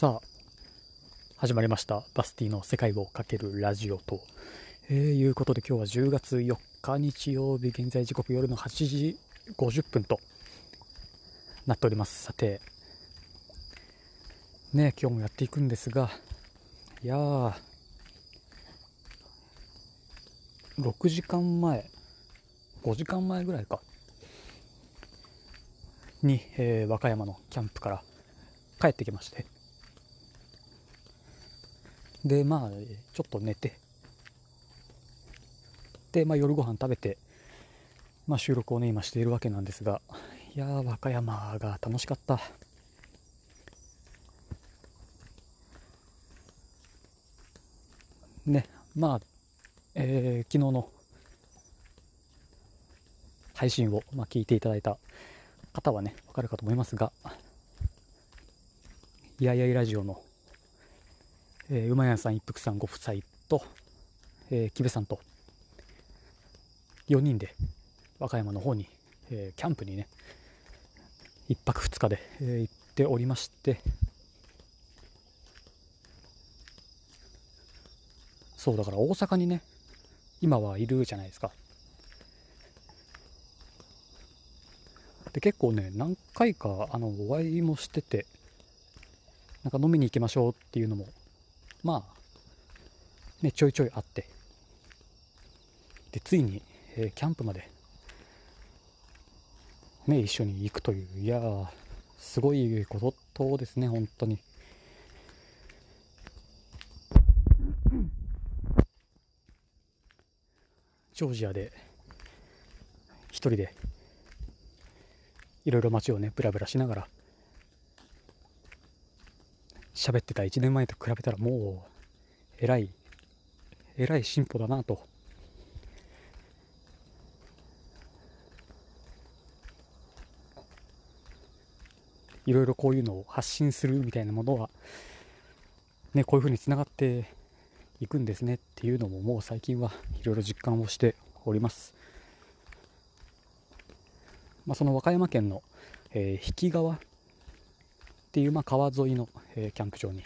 さあ、始まりました。バスティの世界をかけるラジオと、えー、いうことで今日は10月4日日曜日、現在時刻夜の8時50分となっております。さて、ね、今日もやっていくんですが、いやー、6時間前、5時間前ぐらいか、に、えー和歌山のキャンプから帰ってきまして、で、まあ、ちょっと寝て、で、まあ、夜ご飯食べて、まあ、収録をね、今しているわけなんですが、いや、和歌山が楽しかった。ね、まあ、えー昨日の配信を、まあ、聞いていただいた方はね、わかるかと思いますが、いやいやいラジオの、えー、馬屋さん一服さんご夫妻と、えー、木部さんと、4人で和歌山の方に、えーキャンプにね、1泊2日で、えー行っておりまして、そうだから大阪にね、今はいるじゃないですか。で、結構ね、何回か、あの、お会いもしてて、なんか飲みに行きましょうっていうのも、まあ、ね、ちょいちょいあって、で、ついに、えーキャンプまで、ね、一緒に行くという、いや、すごいことですね、本当に。ジョージアで、一人で、いろいろ街をね、ブラブラしながら、喋ってた1年前と比べたらもう、えらい、えらい進歩だなと。いろいろこういうのを発信するみたいなものは、ね、こういう風に繋がっていくんですねっていうのももう最近はいろいろ実感をしております。まあ、その和歌山県の、えー、引川っていう、まあ、川沿いの、えーキャンプ場に、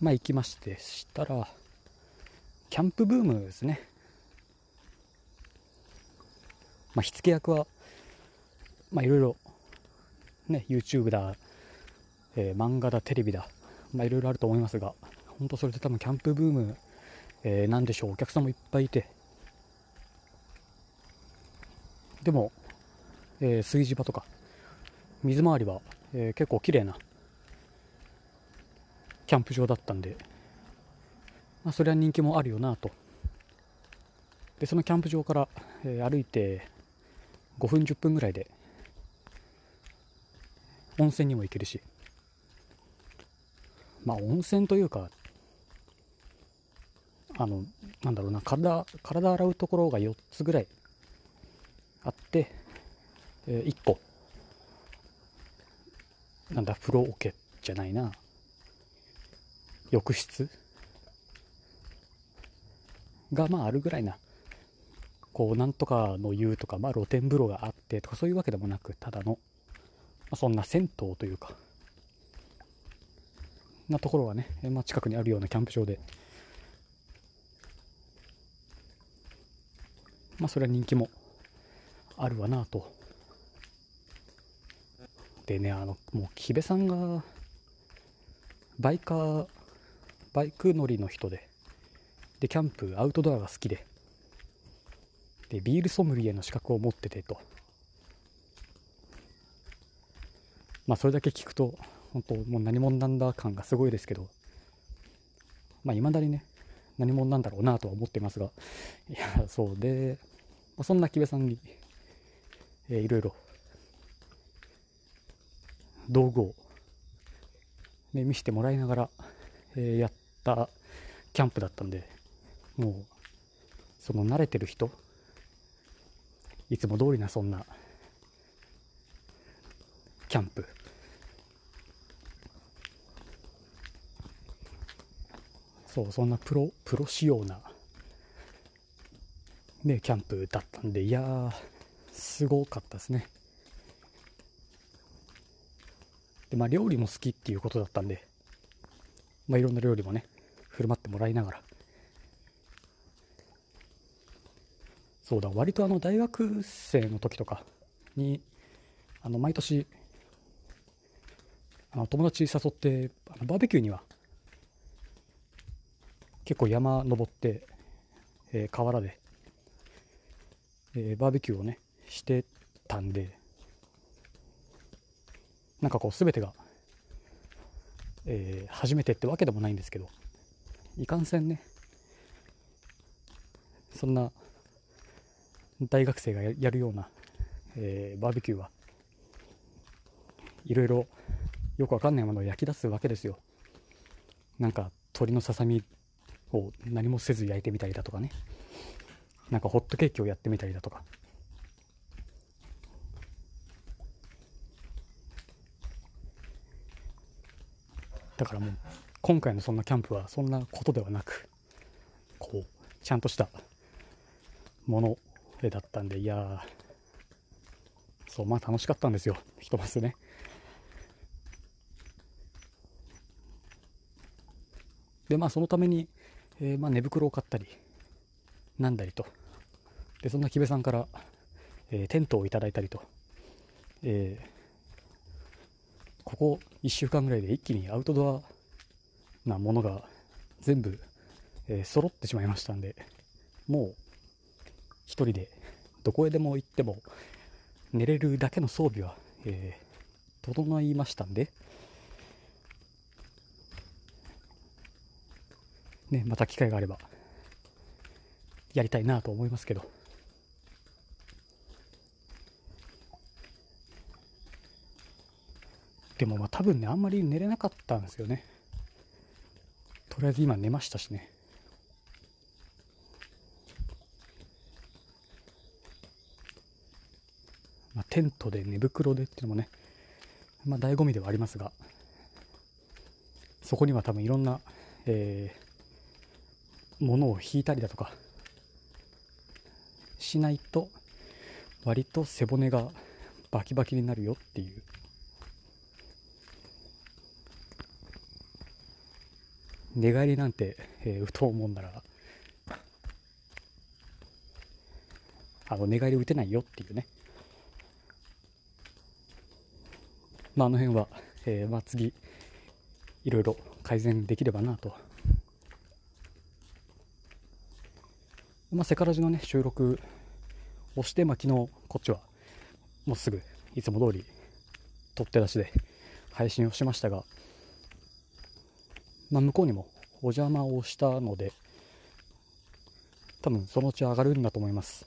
まあ、行きましてしたらキャンプブームですね、まあ、火付け役はまあいろいろね YouTube だ、えー漫画だテレビだまあいろいろあると思いますが本当それで多分キャンプブーム、えーなんでしょうお客さんもいっぱいいて。でも、えー炊事場とか水回りは、えー結構綺麗なキャンプ場だったんで、まあ、それは人気もあるよなと。でそのキャンプ場から、えー歩いて5分10分ぐらいで温泉にも行けるし。まあ温泉というかあのなんだろうな体体洗うところが4つぐらいあって、え1個なんだ風呂桶じゃないな。浴室？がまああるぐらいな。こうなんとかの湯とか、まあ、露天風呂があってとかそういうわけでもなくただの、まあ、そんな銭湯というか。なところがね、まあ、近くにあるようなキャンプ場で。まあそれは人気もあるわなと。でねあのもう木部さんがバイカーバイク乗りの人ででキャンプアウトドアが好きででビールソムリエの資格を持っててと。まあそれだけ聞くと本当もう何者なんだ感がすごいですけどまあ未だにね何者なんだろうなとは思ってますが。いやそうで、まあ、そんな木部さんに、えーいろいろ道具を、ね、見せてもらいながら、えーやったキャンプだったんでもうその慣れてる人いつも通りなそんなキャンプ。そうそんなプロプロ仕様なねキャンプだったんでいやすごかったですねでで、まあ、料理も好きっていうことだったんで、まあ、いろんな料理もね振る舞ってもらいながら。そうだ割とあの大学生の時とかにあの毎年あの友達誘ってあのバーベキューには結構山登って、えー、河原で、えー、バーベキューをねしてたんでなんかこう全てが、えー、初めてってわけでもないんですけどいかんせんねそんな大学生がやるような、えー、バーベキューはいろいろよくわかんないものを焼き出すわけですよ。なんか鶏のささみを何もせず焼いてみたりだとかね。なんかホットケーキをやってみたりだとか。だからもう今回のそんなキャンプはそんなことではなくこうちゃんとしたものだったんでいやそうまあ楽しかったんですよひとまずね。でまあそのために、えー、まあ寝袋を買ったりなんだりと。でそんな木部さんから、えー、テントをいただいたりと、えー、ここ1週間ぐらいで一気にアウトドアなものが全部、えー、揃ってしまいましたんでもう1人でどこへでも行っても寝れるだけの装備は、えー、整いましたんでね、また機会があればやりたいなと思いますけど。でもまあ多分ねあんまり寝れなかったんですよね。とりあえず今寝ましたしね。まあ、テントで寝袋でっていうのもねまあ醍醐味ではありますがそこには多分いろんな、えー、物を引いたりだとかしないと割と背骨がバキバキになるよっていう。寝返りなんて、えー、打とうもんなら。あの寝返り打てないよっていうね。まああの辺は、えー、まあ次いろいろ改善できればなと。まあ、セカラジのね、収録をして、まあ、昨日、こっちは、もうすぐ、いつも通り、取って出しで配信をしましたが、まあ、向こうにもお邪魔をしたので、多分そのうち上がるんだと思います。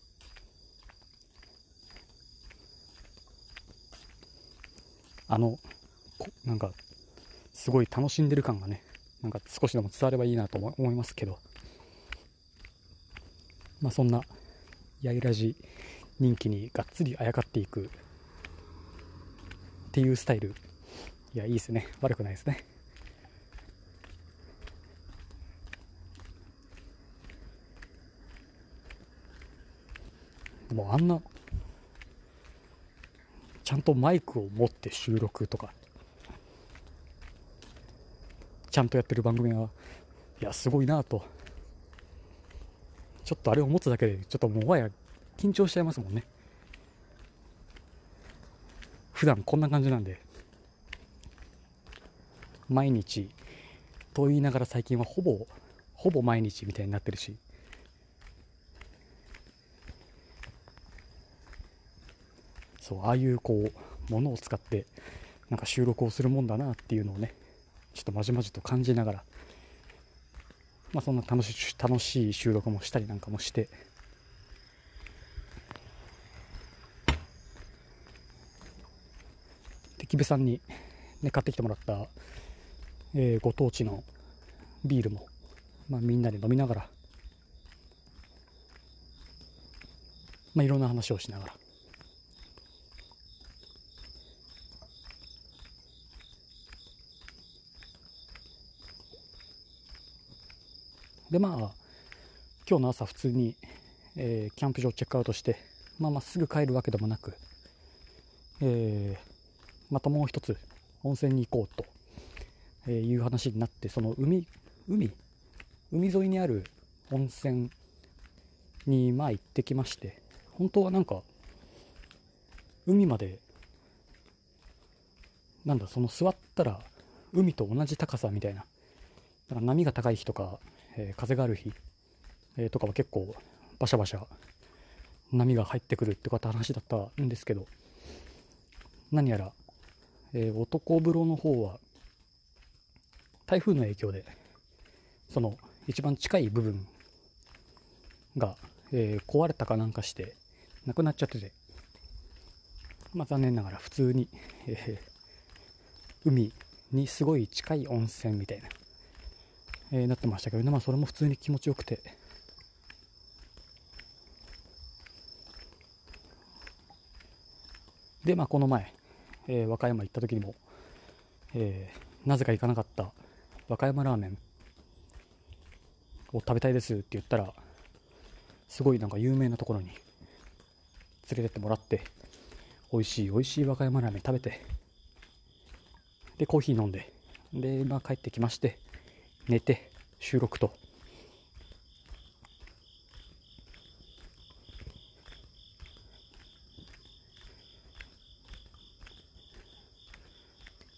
あの、なんか、すごい楽しんでる感がね、なんか少しでも伝わればいいなと思いますけど、まあ、そんなやいらじ人気にがっつりあやかっていくっていうスタイル。いやいいですね。悪くないですね。もうあんなちゃんとマイクを持って収録とか。ちゃんとやってる番組はいやすごいなと。ちょっとあれを持つだけで、ちょっともはや緊張しちゃいますもんね。普段こんな感じなんで、毎日、と言いながら最近はほぼ、ほぼ毎日みたいになってるし、そう、ああいうこう、ものを使って、なんか収録をするもんだなっていうのをね、ちょっとまじまじと感じながら、まあ、そんな楽し楽しい収録もしたりなんかもして。で木部さんに、ね、買ってきてもらった、えー、ご当地のビールも、まあ、みんなで飲みながら、まあ、いろんな話をしながら。でまあ今日の朝普通に、えー、キャンプ場チェックアウトしてまあまっすぐ帰るわけでもなく、えー、またもう一つ温泉に行こうと、えいう話になってその海海？海沿いにある温泉にまあ行ってきまして本当はなんか海までなんだその座ったら海と同じ高さみたいなだか波が高い日とか、えー、風がある日、えー、とかは結構バシャバシャ波が入ってくるってか話だったんですけど何やら、えー、男風呂の方は台風の影響でその一番近い部分が、えー、壊れたかなんかしてなくなっちゃっててまあ残念ながら普通に、えー、海にすごい近い温泉みたいな、えー、なってましたけどね。まあそれも普通に気持ちよくて。で、まあ、この前、えー、和歌山行った時にも、えー、なぜか行かなかった和歌山ラーメンを食べたいですって言ったら、すごいなんか有名なところに連れてってもらって、美味しい美味しい和歌山ラーメン食べて、で、コーヒー飲んで、で、まあ帰ってきまして、寝て、収録と、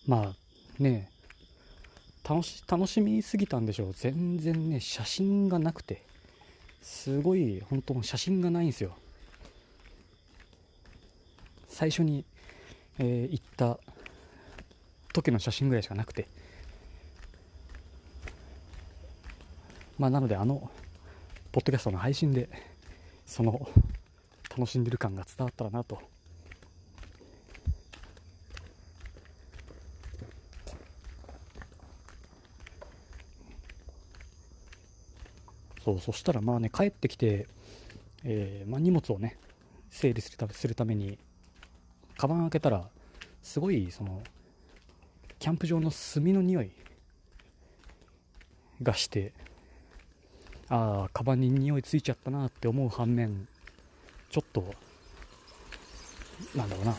まあね楽し楽しみすぎたんでしょう。全然ね写真がなくて。すごい本当写真がないんですよ。最初に、えー、行った時の写真ぐらいしかなくて。まあなのであのポッドキャストの配信でその楽しんでる感が伝わったらなと。そうそしたらまあね帰ってきて、えー、まあ、荷物をね整理するためにカバン開けたらすごいそのキャンプ場の炭の匂いがしてああカバンに匂いついちゃったなって思う反面ちょっとなんだろうな。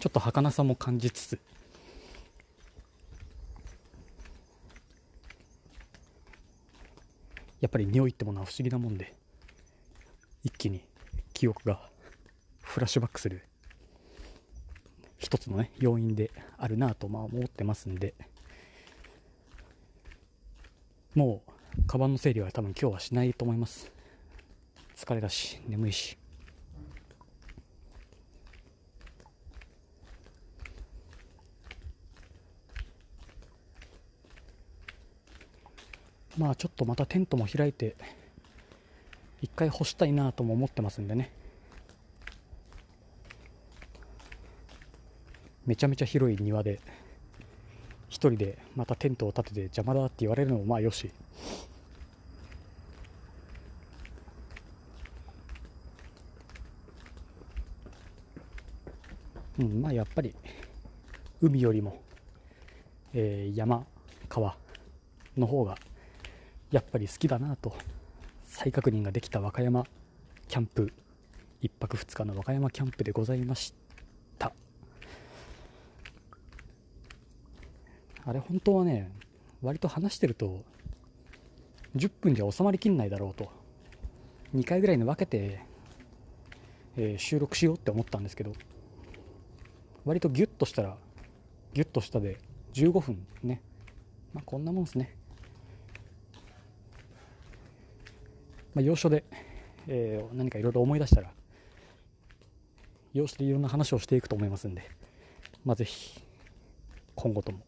ちょっと儚さも感じつつ。やっぱり匂いってものは不思議なもんで一気に記憶がフラッシュバックする一つのね要因であるなとまあ思ってますんで。もうカバンの整理は多分今日はしないと思います。疲れだし眠いし。まあちょっとまたテントも開いて一回干したいなとも思ってますんでね。めちゃめちゃ広い庭で。人でまたテントを立てて邪魔だって言われるのもまあよし。うんまあやっぱり海よりも、えー、山川の方がやっぱり好きだなと再確認ができた和歌山キャンプ1泊2日の和歌山キャンプでございました。あれ本当はね割と話してると10分じゃ収まりきんないだろうと。2回ぐらいに分けて、えー、収録しようって思ったんですけど割とギュッとしたらギュッとしたで15分ね。まあこんなもんですね。まあ、要所で、えー、何かいろいろ思い出したら、要所でいろんな話をしていくと思いますんで、まあ、ぜひ、今後とも。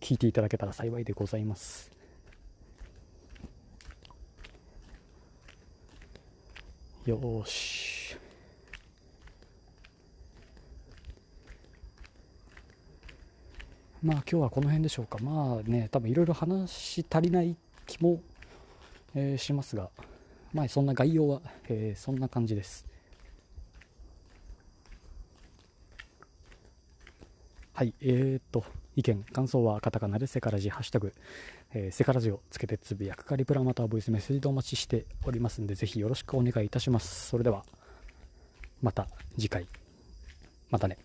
聞いていただけたら幸いでございます。よし。まあ今日はこの辺でしょうか。まあね、多分いろいろ話し足りない気も、えー、しますが、まあそんな概要は、えー、そんな感じです。はい、えー、っと、意見、感想はカタカナでセカラジ、ハッシュタグ、えー、セカラジをつけてつぶやくかリプラまたはボイスメッセージでお待ちしておりますので、ぜひよろしくお願いいたします。それでは、また次回。またね。